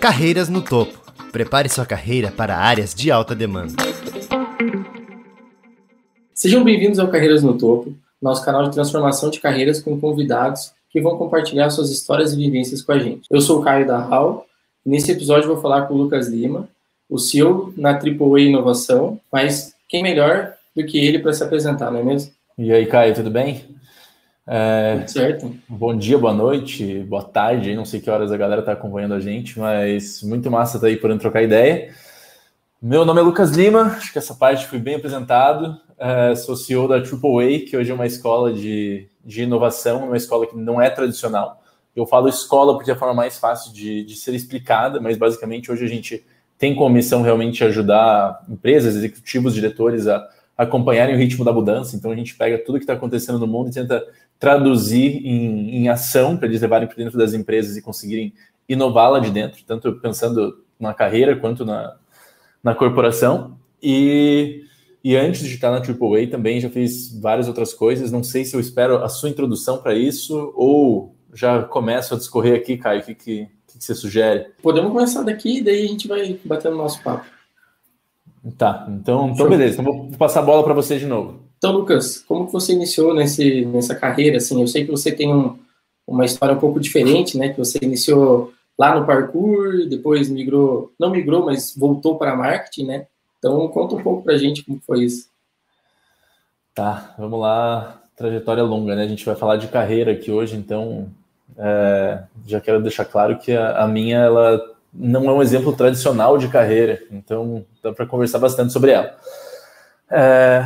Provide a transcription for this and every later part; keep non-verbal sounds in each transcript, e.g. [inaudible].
Carreiras no topo. Prepare sua carreira para áreas de alta demanda. Sejam bem-vindos ao Carreiras no Topo, nosso canal de transformação de carreiras com convidados que vão compartilhar suas histórias e vivências com a gente. Eu sou o Caio da HAL e nesse episódio vou falar com o Lucas Lima, o CEO na AAA Inovação, mas quem melhor do que ele para se apresentar, não é mesmo? E aí, Caio, tudo bem? É, certo. Bom dia, boa noite, boa tarde, não sei que horas a galera está acompanhando a gente, mas muito massa estar tá aí podendo trocar ideia. Meu nome é Lucas Lima, acho que essa parte foi bem apresentado. É, sou CEO da AAA, que hoje é uma escola de, de inovação, uma escola que não é tradicional. Eu falo escola porque é a forma mais fácil de, de ser explicada, mas basicamente hoje a gente tem como missão realmente ajudar empresas, executivos, diretores a acompanharem o ritmo da mudança. Então a gente pega tudo que está acontecendo no mundo e tenta traduzir em, em ação para eles levarem para dentro das empresas e conseguirem inová-la de dentro, tanto pensando na carreira quanto na, na corporação. E, e antes de estar na AAA também já fiz várias outras coisas. Não sei se eu espero a sua introdução para isso ou já começo a discorrer aqui, Caio. O que, que, que você sugere? Podemos começar daqui e daí a gente vai batendo nosso papo. Tá, então, então beleza. Então vou passar a bola para você de novo. Então, Lucas, como que você iniciou nesse, nessa carreira? Assim, eu sei que você tem um, uma história um pouco diferente, né? Que você iniciou lá no parkour, depois migrou, não migrou, mas voltou para marketing, né? Então, conta um pouco para a gente como foi isso. Tá, vamos lá. Trajetória longa, né? A gente vai falar de carreira aqui hoje, então é, já quero deixar claro que a, a minha ela não é um exemplo tradicional de carreira, então dá para conversar bastante sobre ela. É,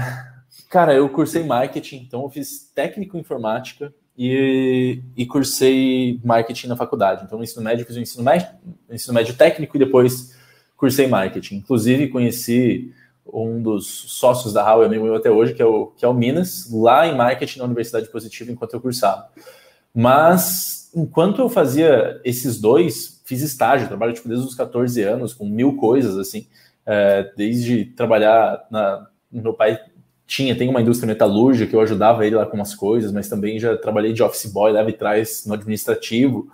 cara, eu cursei marketing, então eu fiz técnico em informática e, e cursei marketing na faculdade. Então, no ensino médio, fiz o ensino médio, ensino médio técnico e depois cursei marketing. Inclusive, conheci um dos sócios da Hall, amigo meu até hoje, que é, o, que é o Minas, lá em marketing na Universidade Positiva, enquanto eu cursava. Mas, enquanto eu fazia esses dois, fiz estágio, trabalho tipo, desde os 14 anos, com mil coisas, assim, é, desde trabalhar na. Meu pai tinha, tem uma indústria metalúrgica que eu ajudava ele lá com umas coisas, mas também já trabalhei de office boy, leva e trás no administrativo,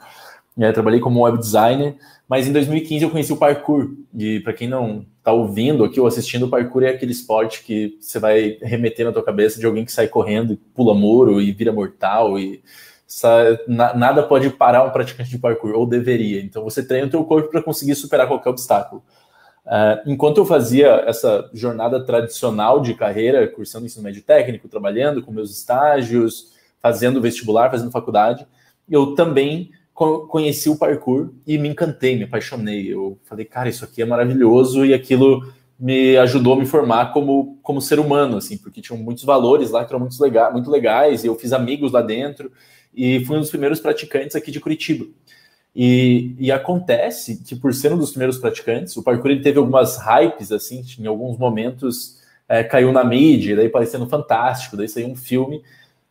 é, trabalhei como web designer, mas em 2015 eu conheci o parkour, e para quem não está ouvindo aqui ou assistindo, o parkour é aquele esporte que você vai remeter na tua cabeça de alguém que sai correndo, pula muro e vira mortal e nada pode parar um praticante de parkour, ou deveria. Então você treina o teu corpo para conseguir superar qualquer obstáculo. Uh, enquanto eu fazia essa jornada tradicional de carreira, cursando ensino médio técnico, trabalhando com meus estágios, fazendo vestibular, fazendo faculdade, eu também conheci o parkour e me encantei, me apaixonei. Eu falei, cara, isso aqui é maravilhoso e aquilo me ajudou a me formar como, como ser humano, assim, porque tinham muitos valores lá que eram muito, lega muito legais e eu fiz amigos lá dentro e fui um dos primeiros praticantes aqui de Curitiba. E, e, acontece que, por ser um dos primeiros praticantes, o parkour ele teve algumas hypes, assim, em alguns momentos é, caiu na mídia, daí parecendo fantástico, daí saiu um filme.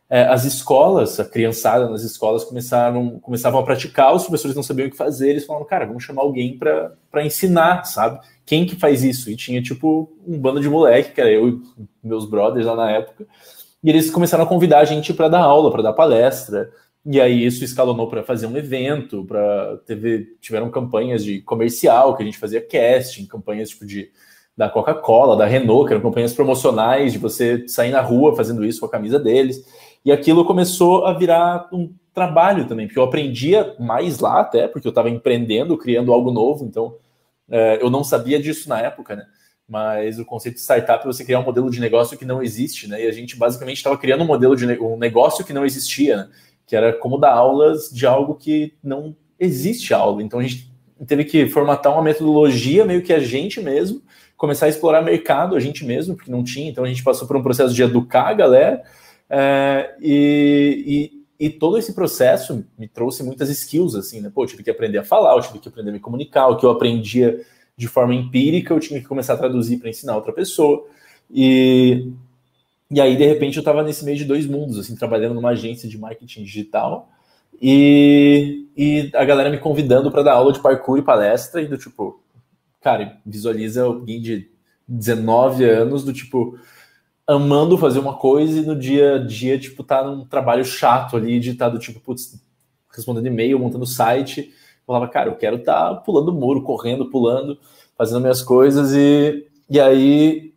É, as escolas, a criançada nas escolas começaram, começavam a praticar, os professores não sabiam o que fazer, eles falaram, cara, vamos chamar alguém para ensinar, sabe? Quem que faz isso? E tinha, tipo, um bando de moleque, que era eu e meus brothers lá na época, e eles começaram a convidar a gente para dar aula, para dar palestra, e aí isso escalonou para fazer um evento, para tiveram campanhas de comercial que a gente fazia casting, campanhas tipo de da Coca-Cola, da Renault, que eram campanhas promocionais de você sair na rua fazendo isso com a camisa deles. E aquilo começou a virar um trabalho também, porque eu aprendia mais lá até, porque eu estava empreendendo, criando algo novo, então é, eu não sabia disso na época, né? Mas o conceito de startup é você criar um modelo de negócio que não existe, né? E a gente basicamente estava criando um modelo de um negócio que não existia, né? que era como dar aulas de algo que não existe aula. Então a gente teve que formatar uma metodologia meio que a gente mesmo, começar a explorar mercado a gente mesmo, porque não tinha. Então a gente passou por um processo de educar a galera é, e, e, e, todo esse processo me trouxe muitas skills, assim, né? Pô, eu tive que aprender a falar, eu tive que aprender a me comunicar, o que eu aprendia de forma empírica, eu tinha que começar a traduzir para ensinar outra pessoa. E e aí, de repente, eu estava nesse meio de dois mundos, assim, trabalhando numa agência de marketing digital e, e a galera me convidando para dar aula de parkour e palestra, e do tipo, cara, visualiza alguém de 19 anos, do tipo, amando fazer uma coisa e no dia a dia, tipo, tá num trabalho chato ali, de estar tá do tipo, putz, respondendo e-mail, montando site, falava, cara, eu quero estar tá pulando muro, correndo, pulando, fazendo minhas coisas e, e aí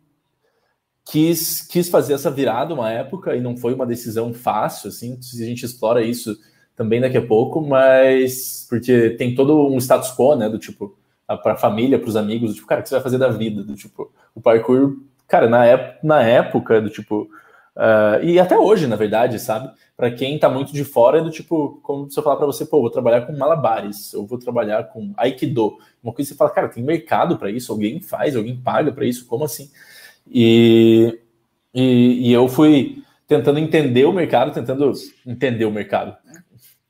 quis, quis fazer essa virada uma época e não foi uma decisão fácil, assim, se a gente explora isso também daqui a pouco, mas porque tem todo um status quo, né, do tipo, para a família, para os amigos, do tipo, cara, o que você vai fazer da vida? Do tipo, o parkour, cara, na, ép na época, do tipo, Uh, e até hoje, na verdade, sabe? Para quem tá muito de fora, é do tipo, como se eu falar para você, pô, vou trabalhar com malabares, eu vou trabalhar com aikido. Uma coisa que você fala, cara, tem mercado para isso, alguém faz, alguém paga para isso, como assim? E, e, e, eu fui tentando entender o mercado, tentando entender o mercado,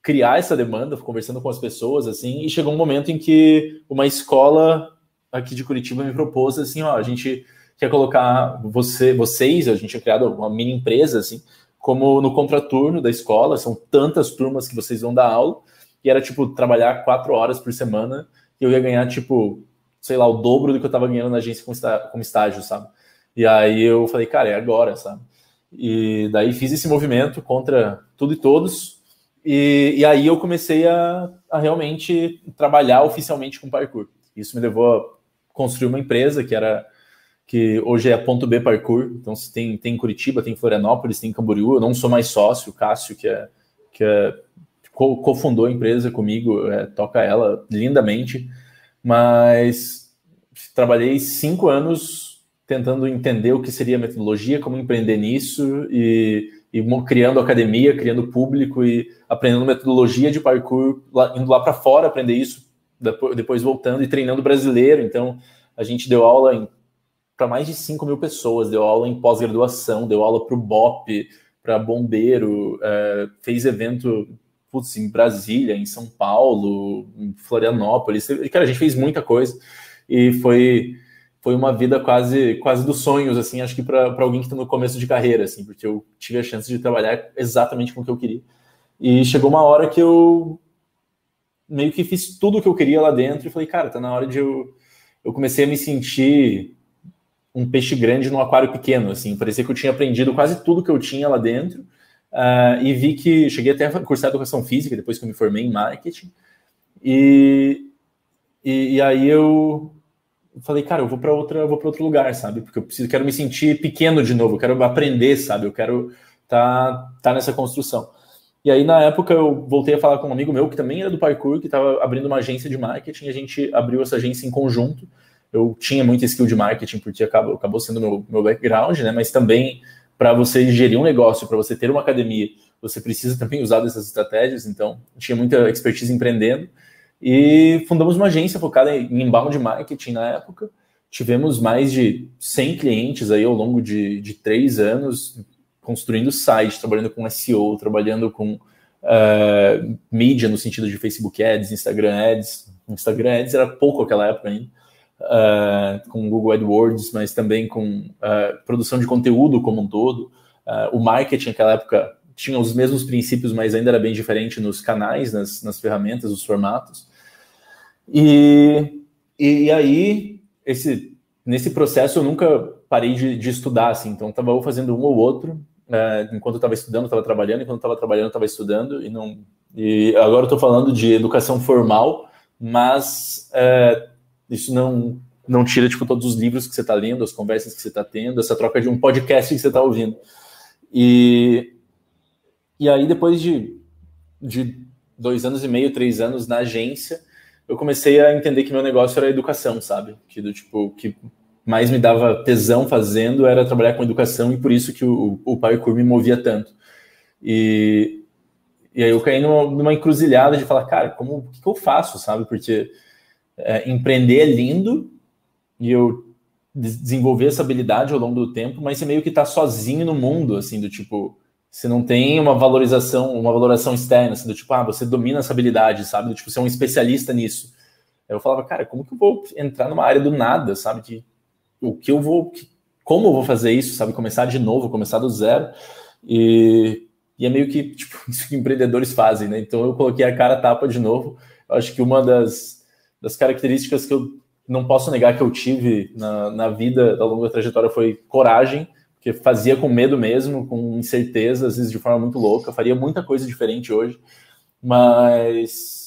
criar essa demanda, conversando com as pessoas, assim, e chegou um momento em que uma escola aqui de Curitiba me propôs assim, ó, a gente quer colocar você, vocês, a gente tinha criado uma mini empresa, assim, como no contraturno da escola, são tantas turmas que vocês vão dar aula, e era, tipo, trabalhar quatro horas por semana, e eu ia ganhar, tipo, sei lá, o dobro do que eu estava ganhando na agência como estágio, sabe? E aí eu falei, cara, é agora, sabe? E daí fiz esse movimento contra tudo e todos, e, e aí eu comecei a, a realmente trabalhar oficialmente com parkour. Isso me levou a construir uma empresa que era que hoje é Ponto B Parkour. Então, tem, tem Curitiba, tem Florianópolis, tem Camboriú. Eu não sou mais sócio, o Cássio, que é, que é cofundou a empresa comigo, é, toca ela lindamente. Mas trabalhei cinco anos tentando entender o que seria metodologia, como empreender nisso e, e criando academia, criando público e aprendendo metodologia de parkour, lá, indo lá para fora aprender isso, depois voltando e treinando brasileiro. Então, a gente deu aula em para mais de 5 mil pessoas, deu aula em pós-graduação, deu aula para o BOP, para bombeiro, é, fez evento putz, em Brasília, em São Paulo, em Florianópolis. Cara, a gente fez muita coisa e foi foi uma vida quase quase dos sonhos, assim, acho que para alguém que está no começo de carreira, assim, porque eu tive a chance de trabalhar exatamente com o que eu queria. E chegou uma hora que eu meio que fiz tudo o que eu queria lá dentro e falei, cara, tá na hora de eu. Eu comecei a me sentir um peixe grande num aquário pequeno, assim, parecia que eu tinha aprendido quase tudo que eu tinha lá dentro, uh, e vi que, cheguei até a cursar educação física, depois que eu me formei em marketing, e, e, e aí eu falei, cara, eu vou para outra, vou para outro lugar, sabe, porque eu preciso, quero me sentir pequeno de novo, eu quero aprender, sabe, eu quero tá, tá nessa construção. E aí, na época, eu voltei a falar com um amigo meu que também era do parkour, que estava abrindo uma agência de marketing, a gente abriu essa agência em conjunto, eu tinha muita skill de marketing, porque acabou, acabou sendo meu, meu background, né? Mas também para você gerir um negócio, para você ter uma academia, você precisa também usar dessas estratégias. Então, tinha muita expertise empreendendo. E fundamos uma agência focada em inbound marketing na época. Tivemos mais de 100 clientes aí ao longo de, de três anos, construindo site, trabalhando com SEO, trabalhando com uh, mídia no sentido de Facebook Ads, Instagram Ads. Instagram Ads era pouco aquela época ainda uh, com Google AdWords, mas também com uh, produção de conteúdo como um todo. Uh, o marketing naquela época tinha os mesmos princípios, mas ainda era bem diferente nos canais, nas, nas ferramentas, os formatos. E, e, aí, esse, nesse processo, eu nunca parei de, de estudar, assim, então estava fazendo um ou outro, uh, enquanto eu estava estudando, estava trabalhando, enquanto estava trabalhando, estava estudando, e, não, e agora estou falando de educação formal, mas uh, isso não não tira tipo todos os livros que você está lendo, as conversas que você está tendo, essa troca de um podcast que você está ouvindo. E e aí depois de de dois anos e meio, três anos na agência, eu comecei a entender que meu negócio era educação, sabe? Que do tipo que mais me dava tesão fazendo era trabalhar com educação e por isso que o, o parkour me movia tanto. E, e aí eu caí numa, numa encruzilhada de falar, cara, como que, que eu faço, sabe? Porque é, empreender é lindo e eu desenvolver essa habilidade ao longo do tempo, mas você meio que está sozinho no mundo, assim, do tipo, você não tem uma valorização, uma valoração externa, assim, do tipo, ah, você domina essa habilidade, sabe? Do tipo, você é um especialista nisso. Eu falava, cara, como que eu vou entrar numa área do nada, sabe? Que, o que eu vou, que, como eu vou fazer isso, sabe? Começar de novo, começar do zero. E, e é meio que, tipo, [laughs] isso que empreendedores fazem, né? Então eu coloquei a cara tapa de novo. Eu acho que uma das das características que eu não posso negar que eu tive na, na vida da trajetória foi coragem, que fazia com medo mesmo, com incerteza, às vezes de forma muito louca, faria muita coisa diferente hoje, mas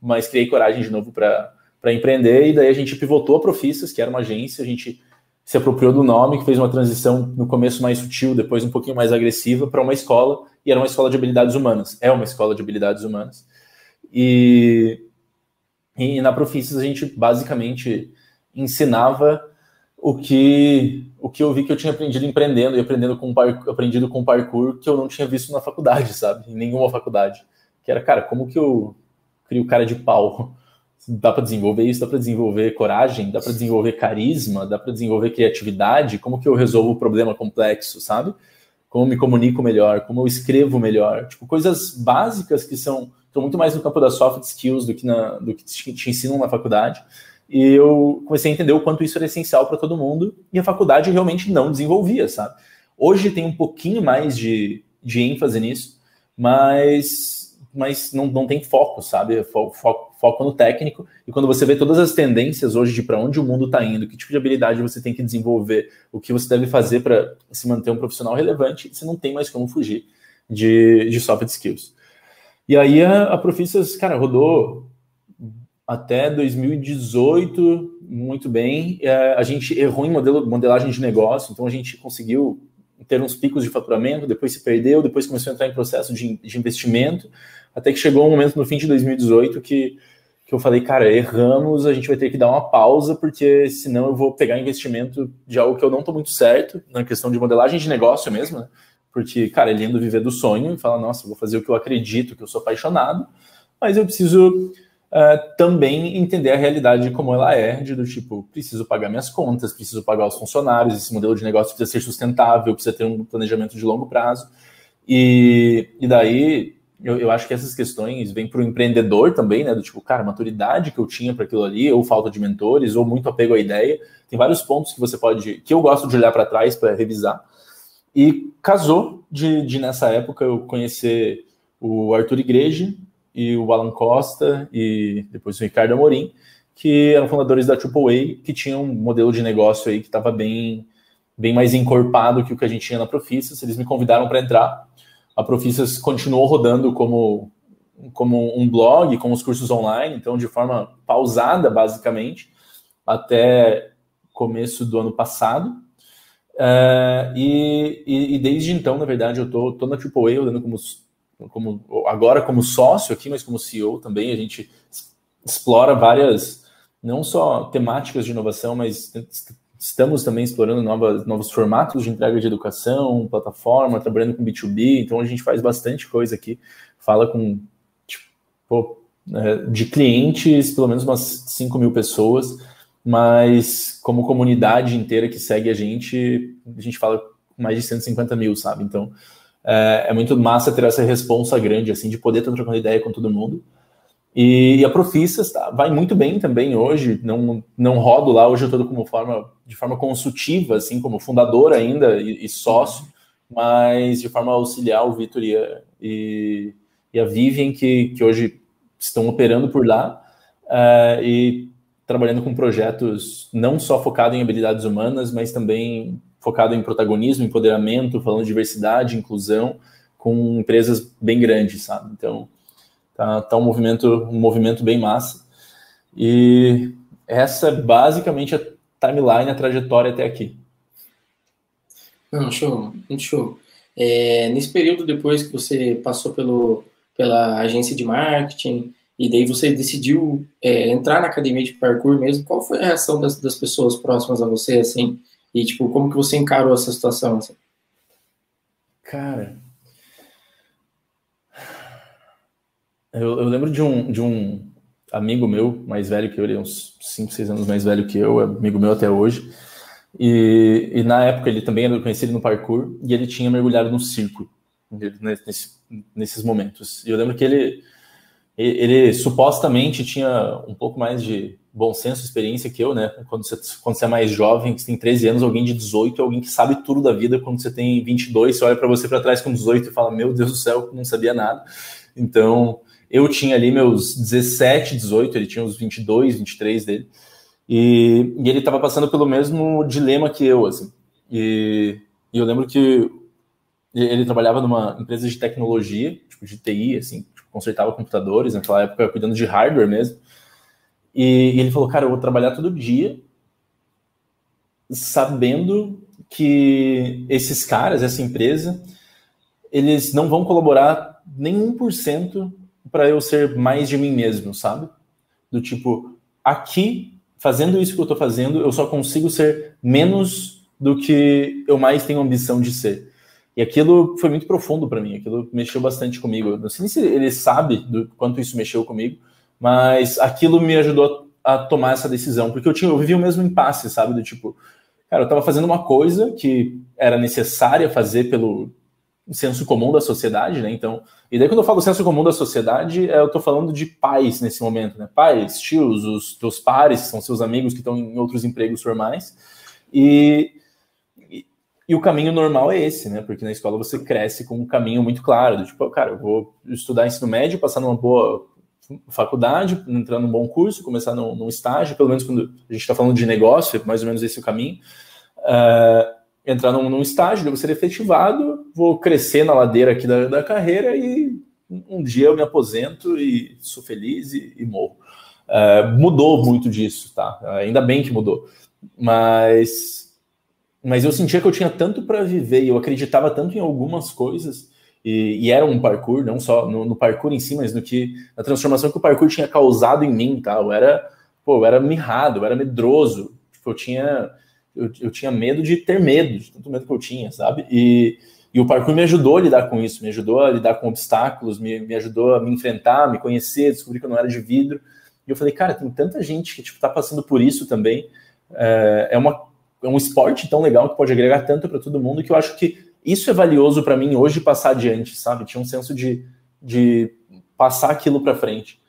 mas criei coragem de novo para empreender, e daí a gente pivotou a Profissas, que era uma agência, a gente se apropriou do nome, que fez uma transição no começo mais sutil, depois um pouquinho mais agressiva, para uma escola, e era uma escola de habilidades humanas. É uma escola de habilidades humanas. E, e na Profissas a gente basicamente ensinava o que o que eu vi que eu tinha aprendido empreendendo e aprendendo com aprendido com parkour que eu não tinha visto na faculdade, sabe? Em nenhuma faculdade. Que era, cara, como que eu crio cara de pau? Dá para desenvolver isso, dá para desenvolver coragem, dá para desenvolver carisma, dá para desenvolver criatividade, como que eu resolvo o problema complexo, sabe? Como me comunico melhor, como eu escrevo melhor, tipo coisas básicas que são estão muito mais no campo das soft skills do que na, do que te, te ensinam na faculdade e eu comecei a entender o quanto isso era essencial para todo mundo, e a faculdade realmente não desenvolvia, sabe? Hoje tem um pouquinho mais de, de ênfase nisso, mas, mas não, não tem foco, sabe? Foco, foco, foco no técnico, e quando você vê todas as tendências hoje de para onde o mundo está indo, que tipo de habilidade você tem que desenvolver, o que você deve fazer para se manter um profissional relevante, você não tem mais como fugir de, de soft skills. E aí a, a Profissas, cara, rodou até 2018, muito bem. É, a gente errou em modelo, modelagem de negócio, então a gente conseguiu ter uns picos de faturamento, depois se perdeu, depois começou a entrar em processo de, de investimento, até que chegou um momento no fim de 2018 que, que eu falei, cara, erramos, a gente vai ter que dar uma pausa, porque senão eu vou pegar investimento de algo que eu não estou muito certo, na questão de modelagem de negócio mesmo, né? Porque, cara, ele indo viver do sonho e fala, nossa, vou fazer o que eu acredito, que eu sou apaixonado, mas eu preciso uh, também entender a realidade como ela é, de do tipo, preciso pagar minhas contas, preciso pagar os funcionários, esse modelo de negócio precisa ser sustentável, precisa ter um planejamento de longo prazo. E, e daí eu, eu acho que essas questões vêm para o empreendedor também, né? Do tipo, cara, maturidade que eu tinha para aquilo ali, ou falta de mentores, ou muito apego à ideia. Tem vários pontos que você pode, que eu gosto de olhar para trás para revisar. E casou de, de, nessa época eu conhecer o Arthur Igreja, e o Alan Costa e depois o Ricardo Amorim, que eram fundadores da AAA, que tinham um modelo de negócio aí que estava bem, bem mais encorpado que o que a gente tinha na Profissas. Eles me convidaram para entrar. A Profissas continuou rodando como, como um blog, com os cursos online, então de forma pausada, basicamente, até começo do ano passado. Uh, e, e, e, desde então, na verdade, eu tô, tô na AAA, rodando como como agora como sócio aqui, mas como CEO também, a gente explora várias, não só temáticas de inovação, mas estamos também explorando novas, novos formatos de entrega de educação, plataforma, trabalhando com B2B, então a gente faz bastante coisa aqui, fala com tipo, é, de clientes, pelo menos umas 5 mil pessoas, mas como comunidade inteira que segue a gente, a gente fala mais de 150 mil, sabe? Então, é, é, muito massa ter essa responsa grande, assim, de poder estar trocando ideia com todo mundo. E, e a Profissas tá, vai muito bem também hoje, não, não rodo lá, hoje eu estou como forma, de forma consultiva, assim, como fundador ainda e, e sócio, mas de forma auxiliar o Vitor e, e, e, a Vivian, que, que hoje estão operando por lá, uh, e trabalhando com projetos não só focado em habilidades humanas, mas também focado em protagonismo, empoderamento, falando de diversidade, inclusão, com empresas bem grandes, sabe? Então, tá, tá um movimento, um movimento bem massa. E essa é basicamente a timeline, a trajetória até aqui. Não, show, muito show. É, nesse período depois que você passou pelo, pela agência de marketing e daí você decidiu é, entrar na academia de parkour mesmo, qual foi a reação das, das pessoas próximas a você, assim, e, tipo, como que você encarou essa situação? Assim? Cara. Eu, eu, lembro de um, de um amigo meu, mais velho que eu, ele é uns 5, 6 anos mais velho que eu, é amigo meu até hoje. E, e na época ele também era conhecido no parkour e ele tinha mergulhado no circo nesse, nesses momentos. E eu lembro que ele, ele, supostamente tinha um pouco mais de bom senso, experiência que eu, né? Quando você, quando você é mais jovem, você tem 13 anos, alguém de 18 é alguém que sabe tudo da vida. Quando você tem 22, você olha para você para trás com 18 e fala: Meu Deus do céu, não sabia nada. Então, eu tinha ali meus 17, 18, ele tinha os 22, 23 dele. E, e ele estava passando pelo mesmo dilema que eu, assim. E, e eu lembro que ele trabalhava numa empresa de tecnologia, tipo de TI, assim, consertava computadores, naquela época cuidando de hardware mesmo. E, e ele falou, cara, eu vou trabalhar todo dia sabendo que esses caras, essa empresa, eles não vão colaborar nem 1% para eu ser mais de mim mesmo, sabe? Do tipo, aqui, fazendo isso que eu estou fazendo, eu só consigo ser menos do que eu mais tenho ambição de ser. E aquilo foi muito profundo para mim, aquilo mexeu bastante comigo. Não sei se ele sabe do quanto isso mexeu comigo, mas aquilo me ajudou a tomar essa decisão, porque eu tinha eu o mesmo impasse, sabe, do tipo, cara, eu estava fazendo uma coisa que era necessária fazer pelo senso comum da sociedade, né? Então, e daí quando eu falo senso comum da sociedade, é, eu estou falando de pais nesse momento, né? Pais, tios, os teus pares, são seus amigos que estão em outros empregos formais. E, e, o caminho normal é esse, né? Porque na escola você cresce com um caminho muito claro, do tipo, cara, eu vou estudar ensino médio, passar numa boa faculdade, entrar num bom curso, começar num, num estágio, pelo menos quando a gente está falando de negócio, é mais ou menos esse é o caminho. Uh, entrar num, num estágio, devo ser efetivado, vou crescer na ladeira aqui da, da carreira e um dia eu me aposento e sou feliz e, e morro. Uh, mudou muito disso, tá? Ainda bem que mudou. Mas, mas eu sentia que eu tinha tanto para viver e eu acreditava tanto em algumas coisas e, e, era um parkour, não só no, no, parkour em si, mas no que na transformação que o parkour tinha causado em mim, tá? Eu era, pô, eu era mirrado, eu era medroso, tipo, eu tinha eu, eu tinha medo de ter medo, de tanto medo que eu tinha, sabe? E, e o parkour me ajudou a lidar com isso, me ajudou a lidar com obstáculos, me, me ajudou a me enfrentar, me conhecer, descobrir que eu não era de vidro. E eu falei, cara, tem tanta gente que tipo tá passando por isso também. É, é, uma, é um esporte tão legal que pode agregar tanto para todo mundo que eu acho que isso é valioso para mim hoje passar adiante, sabe? Tinha um senso de, de passar aquilo para frente.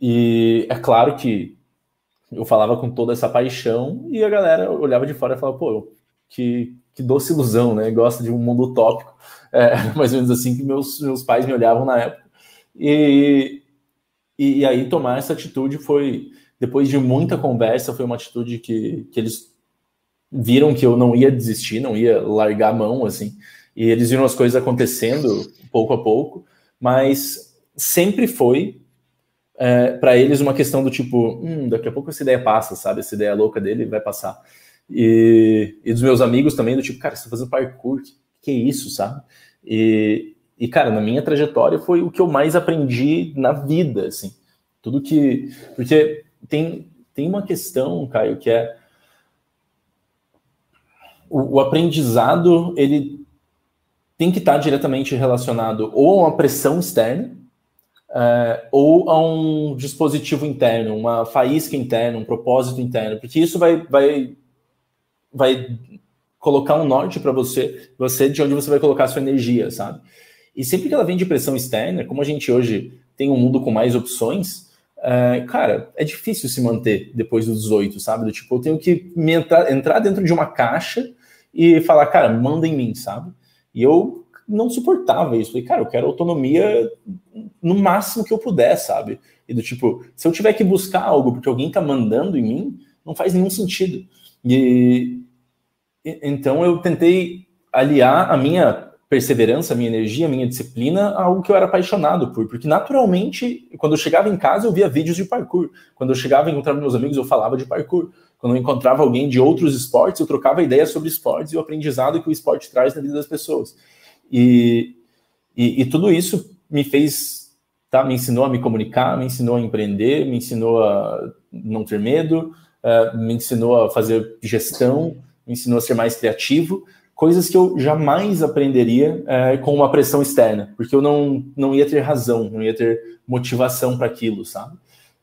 E é claro que eu falava com toda essa paixão e a galera olhava de fora e falava, pô, que, que doce ilusão, né? Gosta de um mundo utópico. É, mais ou menos assim que meus, meus pais me olhavam na época. E, e, e, aí tomar essa atitude foi, depois de muita conversa, foi uma atitude que, que eles viram que eu não ia desistir, não ia largar a mão, assim. E eles viram as coisas acontecendo pouco a pouco, mas sempre foi é, para eles uma questão do tipo, hum, daqui a pouco essa ideia passa, sabe? Essa ideia louca dele vai passar. E, e dos meus amigos também, do tipo, cara, você tá fazendo parkour, que, que é isso, sabe? E, e, cara, na minha trajetória foi o que eu mais aprendi na vida, assim. Tudo que. Porque tem, tem uma questão, Caio, que é. O, o aprendizado, ele tem que estar diretamente relacionado ou a uma pressão externa, é, ou a um dispositivo interno, uma faísca interna, um propósito interno, porque isso vai, vai, vai colocar um norte para você, você de onde você vai colocar a sua energia, sabe? E sempre que ela vem de pressão externa, como a gente hoje tem um mundo com mais opções, é, cara, é difícil se manter depois dos 18, sabe? Do tipo, eu tenho que entrar, entrar dentro de uma caixa e falar, cara, manda em mim, sabe? E eu não suportava isso. Falei, cara, eu quero autonomia no máximo que eu puder, sabe? E do tipo, se eu tiver que buscar algo porque alguém tá mandando em mim, não faz nenhum sentido. E, e então eu tentei aliar a minha perseverança, minha energia, minha disciplina algo que eu era apaixonado por, porque naturalmente, quando eu chegava em casa, eu via vídeos de parkour. Quando eu chegava e encontrava meus amigos, eu falava de parkour. Quando eu encontrava alguém de outros esportes, eu trocava ideias sobre esportes e o aprendizado que o esporte traz na vida das pessoas. E, e, e, tudo isso me fez, tá? Me ensinou a me comunicar, me ensinou a empreender, me ensinou a não ter medo, uh, me ensinou a fazer gestão, me ensinou a ser mais criativo, coisas que eu jamais aprenderia uh, com uma pressão externa, porque eu não, não ia ter razão, não ia ter motivação para aquilo, sabe?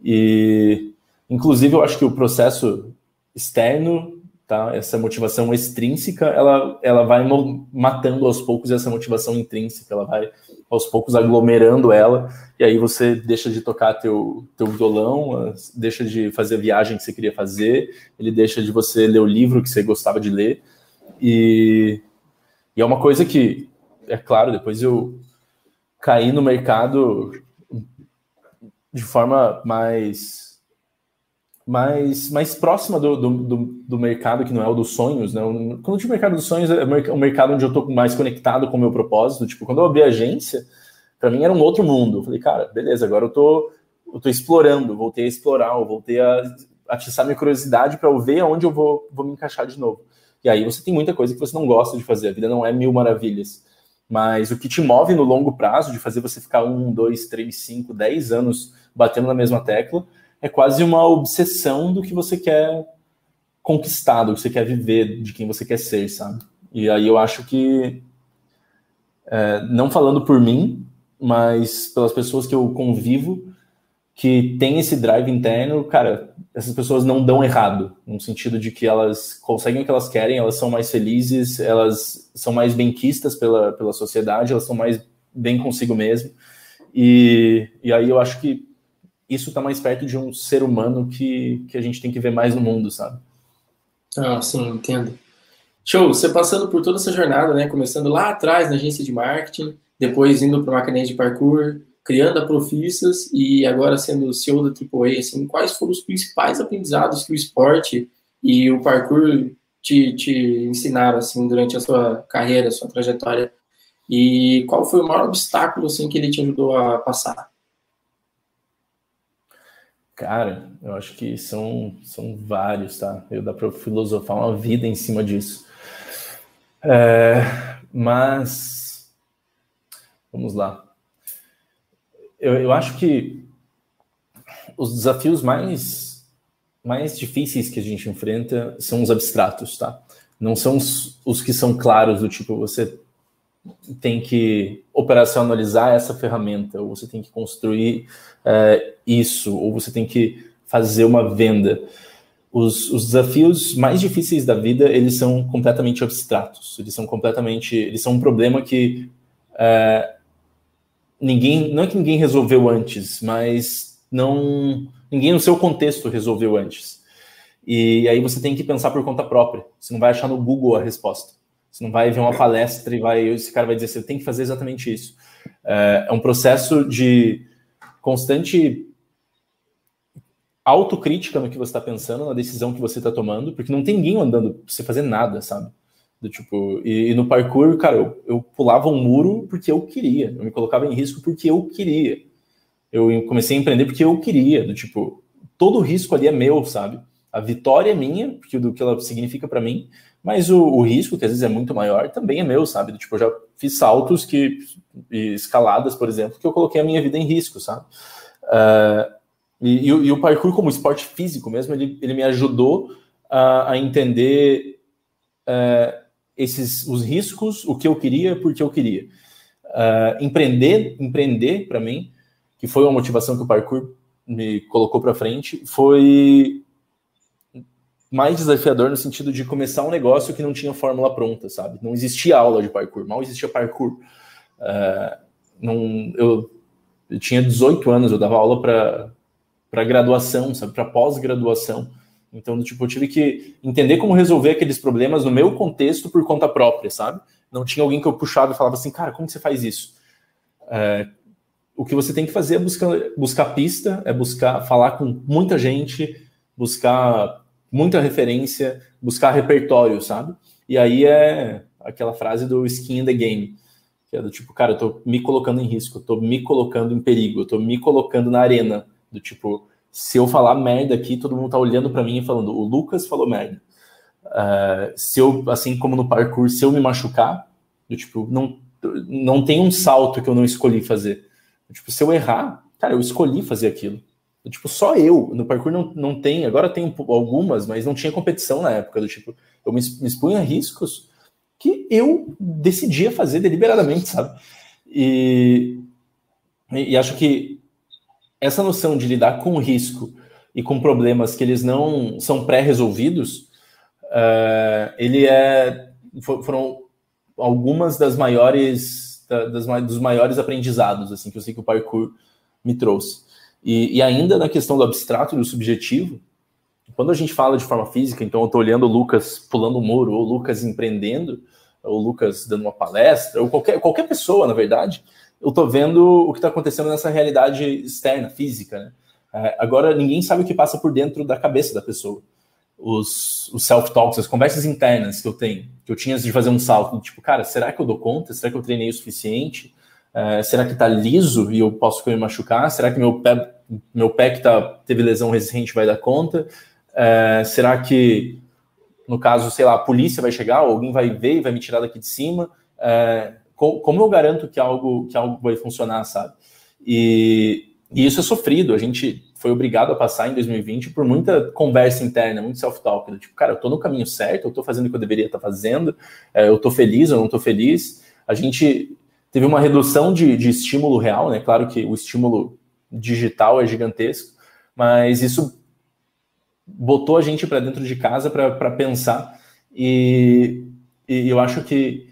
E, inclusive, eu acho que o processo externo tá? Essa motivação extrínseca, ela, ela vai matando aos poucos essa motivação intrínseca, ela vai aos poucos aglomerando ela, e aí você deixa de tocar teu, teu violão, deixa de fazer a viagem que você queria fazer, ele deixa de você ler o livro que você gostava de ler, e, e é uma coisa que, é claro, depois eu caí no mercado de forma mais mais, mais próxima do, do, do, do, mercado, que não é o dos sonhos, né? Quando eu digo mercado dos sonhos, é o mercado onde eu estou mais conectado com o meu propósito. Tipo, quando eu abri a agência, para mim era um outro mundo. Eu falei, cara, beleza, agora eu tô, eu tô explorando, voltei a explorar, eu voltei a atiçar minha curiosidade para eu ver aonde eu vou, vou me encaixar de novo. E aí você tem muita coisa que você não gosta de fazer, a vida não é mil maravilhas. Mas o que te move no longo prazo, de fazer você ficar um, dois, três, cinco, dez anos batendo na mesma tecla, é quase uma obsessão do que você quer conquistar, do que você quer viver, de quem você quer ser, sabe? E aí eu acho que, é, não falando por mim, mas pelas pessoas que eu convivo, que tem esse drive interno, cara, essas pessoas não dão errado, no sentido de que elas conseguem o que elas querem, elas são mais felizes, elas são mais benquistas pela, pela sociedade, elas são mais bem consigo mesmo. E, e aí eu acho que isso está mais perto de um ser humano que, que a gente tem que ver mais no mundo, sabe? Ah, sim, entendo. Show, você passando por toda essa jornada, né? Começando lá atrás na agência de marketing, depois indo para uma academia de parkour, criando a Profissas e agora sendo CEO da AAA, assim, quais foram os principais aprendizados que o esporte e o parkour te, te ensinaram, assim, durante a sua carreira, a sua trajetória? E qual foi o maior obstáculo, assim, que ele te ajudou a passar? Cara, eu acho que são, são vários, tá? Eu dá para filosofar uma vida em cima disso. É, mas, vamos lá eu, eu acho que os desafios mais, mais difíceis que a gente enfrenta são os abstratos, tá? Não são os, os que são claros, do tipo, você tem que operacionalizar essa ferramenta, ou você tem que construir é, isso, ou você tem que fazer uma venda. Os, os, desafios mais difíceis da vida, eles são completamente abstratos, eles são completamente, eles são um problema que é, ninguém, não é que ninguém resolveu antes, mas não ninguém no seu contexto resolveu antes. E aí você tem que pensar por conta própria. Você não vai achar no Google a resposta. Você não vai ver uma palestra e vai, esse cara vai dizer, você tem que fazer exatamente isso. É, é um processo de constante autocrítica no que você está pensando, na decisão que você está tomando, porque não tem ninguém andando para você fazer nada, sabe? Do tipo, e, e, no parkour, cara, eu, eu pulava um muro porque eu queria, eu me colocava em risco porque eu queria. Eu comecei a empreender porque eu queria, do tipo, todo o risco ali é meu, sabe? A vitória é minha, porque do que ela significa para mim, mas o, o, risco, que às vezes é muito maior, também é meu, sabe? Do tipo, eu já fiz saltos que, escaladas, por exemplo, que eu coloquei a minha vida em risco, sabe? Uh, e, e, e, o parkour como esporte físico mesmo, ele, ele me ajudou a, a entender uh, esses os riscos, o que eu queria, porque eu queria. Uh, empreender, empreender para mim, que foi uma motivação que o parkour me colocou para frente, foi mais desafiador no sentido de começar um negócio que não tinha fórmula pronta, sabe? Não existia aula de parkour, mal existia parkour. Uh, não, eu, eu tinha 18 anos, eu dava aula para graduação, sabe? Para pós-graduação. Então, tipo, eu tive que entender como resolver aqueles problemas no meu contexto por conta própria, sabe? Não tinha alguém que eu puxava e falava assim, cara, como você faz isso? É, o que você tem que fazer é buscar, buscar pista, é buscar falar com muita gente, buscar muita referência, buscar repertório, sabe? E aí é aquela frase do skin in the game, que é do tipo, cara, eu tô me colocando em risco, eu tô me colocando em perigo, eu tô me colocando na arena, do tipo, se eu falar merda aqui, todo mundo tá olhando para mim e falando, o Lucas falou merda. Uh, se eu, assim como no parkour, se eu me machucar, eu, tipo, não, não tem um salto que eu não escolhi fazer. Eu, tipo, se eu errar, cara, eu escolhi fazer aquilo. Eu, tipo, só eu. No parkour não, não tem, agora tem algumas, mas não tinha competição na época. Do tipo, eu me, me expunha a riscos que eu decidia fazer deliberadamente, sabe? E, e acho que essa noção de lidar com risco e com problemas que eles não são pré-resolvidos, uh, ele é foram algumas das maiores das, dos maiores aprendizados assim que eu sei que o parkour me trouxe. E, e ainda na questão do abstrato e do subjetivo, quando a gente fala de forma física, então eu estou olhando o Lucas pulando um muro, ou o Lucas empreendendo, ou o Lucas dando uma palestra, ou qualquer, qualquer pessoa, na verdade, eu estou vendo o que está acontecendo nessa realidade externa, física. Né? É, agora, ninguém sabe o que passa por dentro da cabeça da pessoa. Os, os self-talks, as conversas internas que eu tenho, que eu tinha antes de fazer um salto, tipo, cara, será que eu dou conta? Será que eu treinei o suficiente? É, será que está liso e eu posso me machucar? Será que meu pé, meu pé que tá, teve lesão recente vai dar conta? É, será que, no caso, sei lá, a polícia vai chegar, ou alguém vai ver e vai me tirar daqui de cima? É, como eu garanto que algo, que algo vai funcionar, sabe? E, e isso é sofrido. A gente foi obrigado a passar em 2020 por muita conversa interna, muito self-talk. Tipo, cara, eu tô no caminho certo, eu tô fazendo o que eu deveria estar fazendo, é, eu tô feliz, eu não tô feliz. A gente teve uma redução de, de estímulo real, né? Claro que o estímulo digital é gigantesco, mas isso botou a gente para dentro de casa para pensar. E, e eu acho que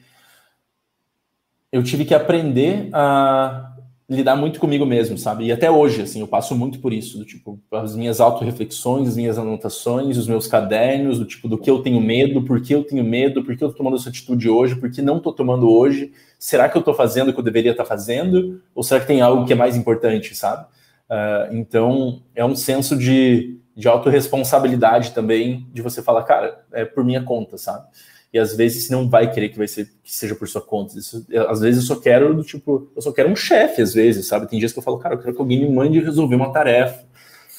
eu tive que aprender a lidar muito comigo mesmo, sabe? E até hoje, assim, eu passo muito por isso, do tipo, as minhas autorreflexões, as minhas anotações, os meus cadernos, do tipo, do que eu tenho medo, por que eu tenho medo, por que eu tô tomando essa atitude hoje, por que não tô tomando hoje, será que eu tô fazendo o que eu deveria estar tá fazendo, ou será que tem algo que é mais importante, sabe? Uh, então, é um senso de, de autorresponsabilidade também, de você falar, cara, é por minha conta, sabe? E às vezes não vai querer que vai ser que seja por sua conta. Isso, às vezes eu só quero do tipo, eu só quero um chefe, às vezes, sabe? Tem dias que eu falo, cara, eu quero que alguém me mande resolver uma tarefa.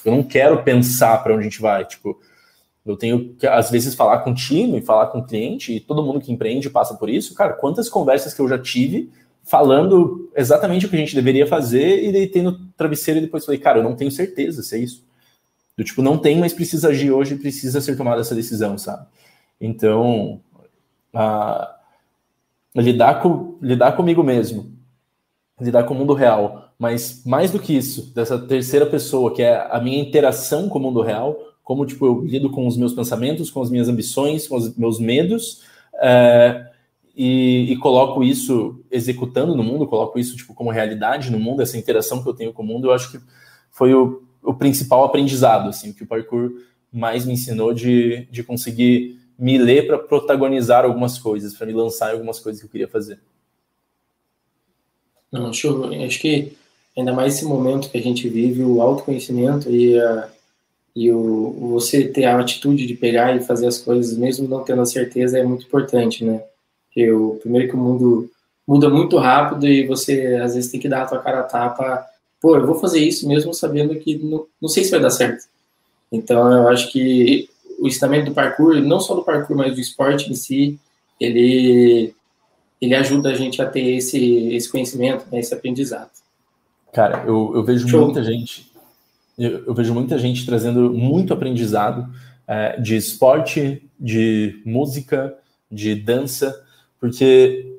Eu não quero pensar para onde a gente vai, tipo, eu tenho que às vezes falar com o time, falar com o cliente, e todo mundo que empreende passa por isso. Cara, quantas conversas que eu já tive falando exatamente o que a gente deveria fazer e deitei no travesseiro e depois falei, cara, eu não tenho certeza se é isso. Do tipo, não tem, mas precisa agir hoje, precisa ser tomada essa decisão, sabe? Então, a lidar, com, lidar comigo mesmo, lidar com o mundo real. Mas mais do que isso, dessa terceira pessoa, que é a minha interação com o mundo real, como tipo, eu lido com os meus pensamentos, com as minhas ambições, com os meus medos, é, e, e, coloco isso executando no mundo, coloco isso tipo, como realidade no mundo, essa interação que eu tenho com o mundo, eu acho que foi o, o principal aprendizado, assim, que o parkour mais me ensinou de, de conseguir me ler para protagonizar algumas coisas, para me lançar em algumas coisas que eu queria fazer. Não, show. Acho que ainda mais esse momento que a gente vive, o autoconhecimento e, a, e o, você ter a atitude de pegar e fazer as coisas, mesmo não tendo a certeza, é muito importante, né? Porque o primeiro que o mundo muda muito rápido e você às vezes tem que dar a tua cara a tapa. Pô, eu vou fazer isso mesmo sabendo que não, não sei se vai dar certo. Então eu acho que o ensinamento do parkour, não só do parkour, mas do esporte em si, ele, ele ajuda a gente a ter esse, esse conhecimento, né, esse aprendizado. Cara, eu, eu vejo Show. muita gente, eu, eu, vejo muita gente trazendo muito aprendizado é, de esporte, de música, de dança, porque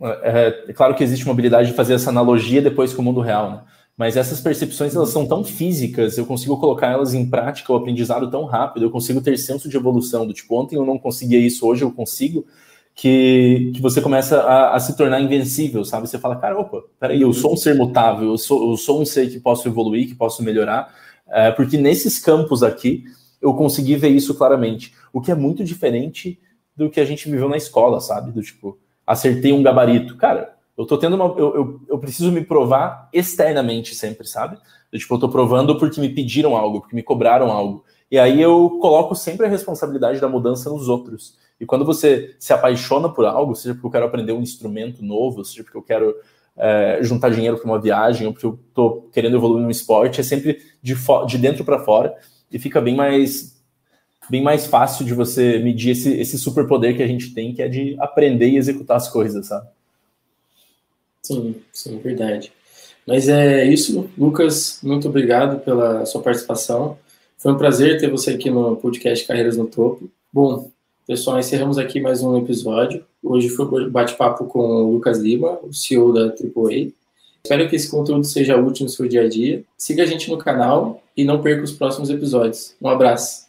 é, é, claro que existe uma habilidade de fazer essa analogia depois com o mundo real, né? Mas essas percepções elas são tão físicas, eu consigo colocar elas em prática, o aprendizado tão rápido, eu consigo ter senso de evolução, do tipo, ontem eu não conseguia isso, hoje eu consigo, que, que você começa a, a se tornar invencível, sabe? Você fala, cara, opa, peraí, eu sou um ser mutável, eu sou, eu sou um ser que posso evoluir, que posso melhorar, é, porque nesses campos aqui eu consegui ver isso claramente, o que é muito diferente do que a gente viveu na escola, sabe? Do tipo, acertei um gabarito. Cara, eu tô tendo uma. Eu, eu, eu, preciso me provar externamente sempre, sabe? Eu, tipo, eu tô provando porque me pediram algo, porque me cobraram algo. E aí eu coloco sempre a responsabilidade da mudança nos outros. E quando você se apaixona por algo, seja porque eu quero aprender um instrumento novo, seja porque eu quero é, juntar dinheiro para uma viagem, ou porque eu tô querendo evoluir no esporte, é sempre de, de dentro para fora e fica bem mais bem mais fácil de você medir esse, esse superpoder que a gente tem, que é de aprender e executar as coisas, sabe? Sim, sim, verdade. Mas é isso, Lucas, muito obrigado pela sua participação. Foi um prazer ter você aqui no podcast Carreiras no Topo. Bom, pessoal, encerramos aqui mais um episódio. Hoje foi bate-papo com o Lucas Lima, o CEO da AAA. Espero que esse conteúdo seja útil no seu dia a dia. Siga a gente no canal e não perca os próximos episódios. Um abraço.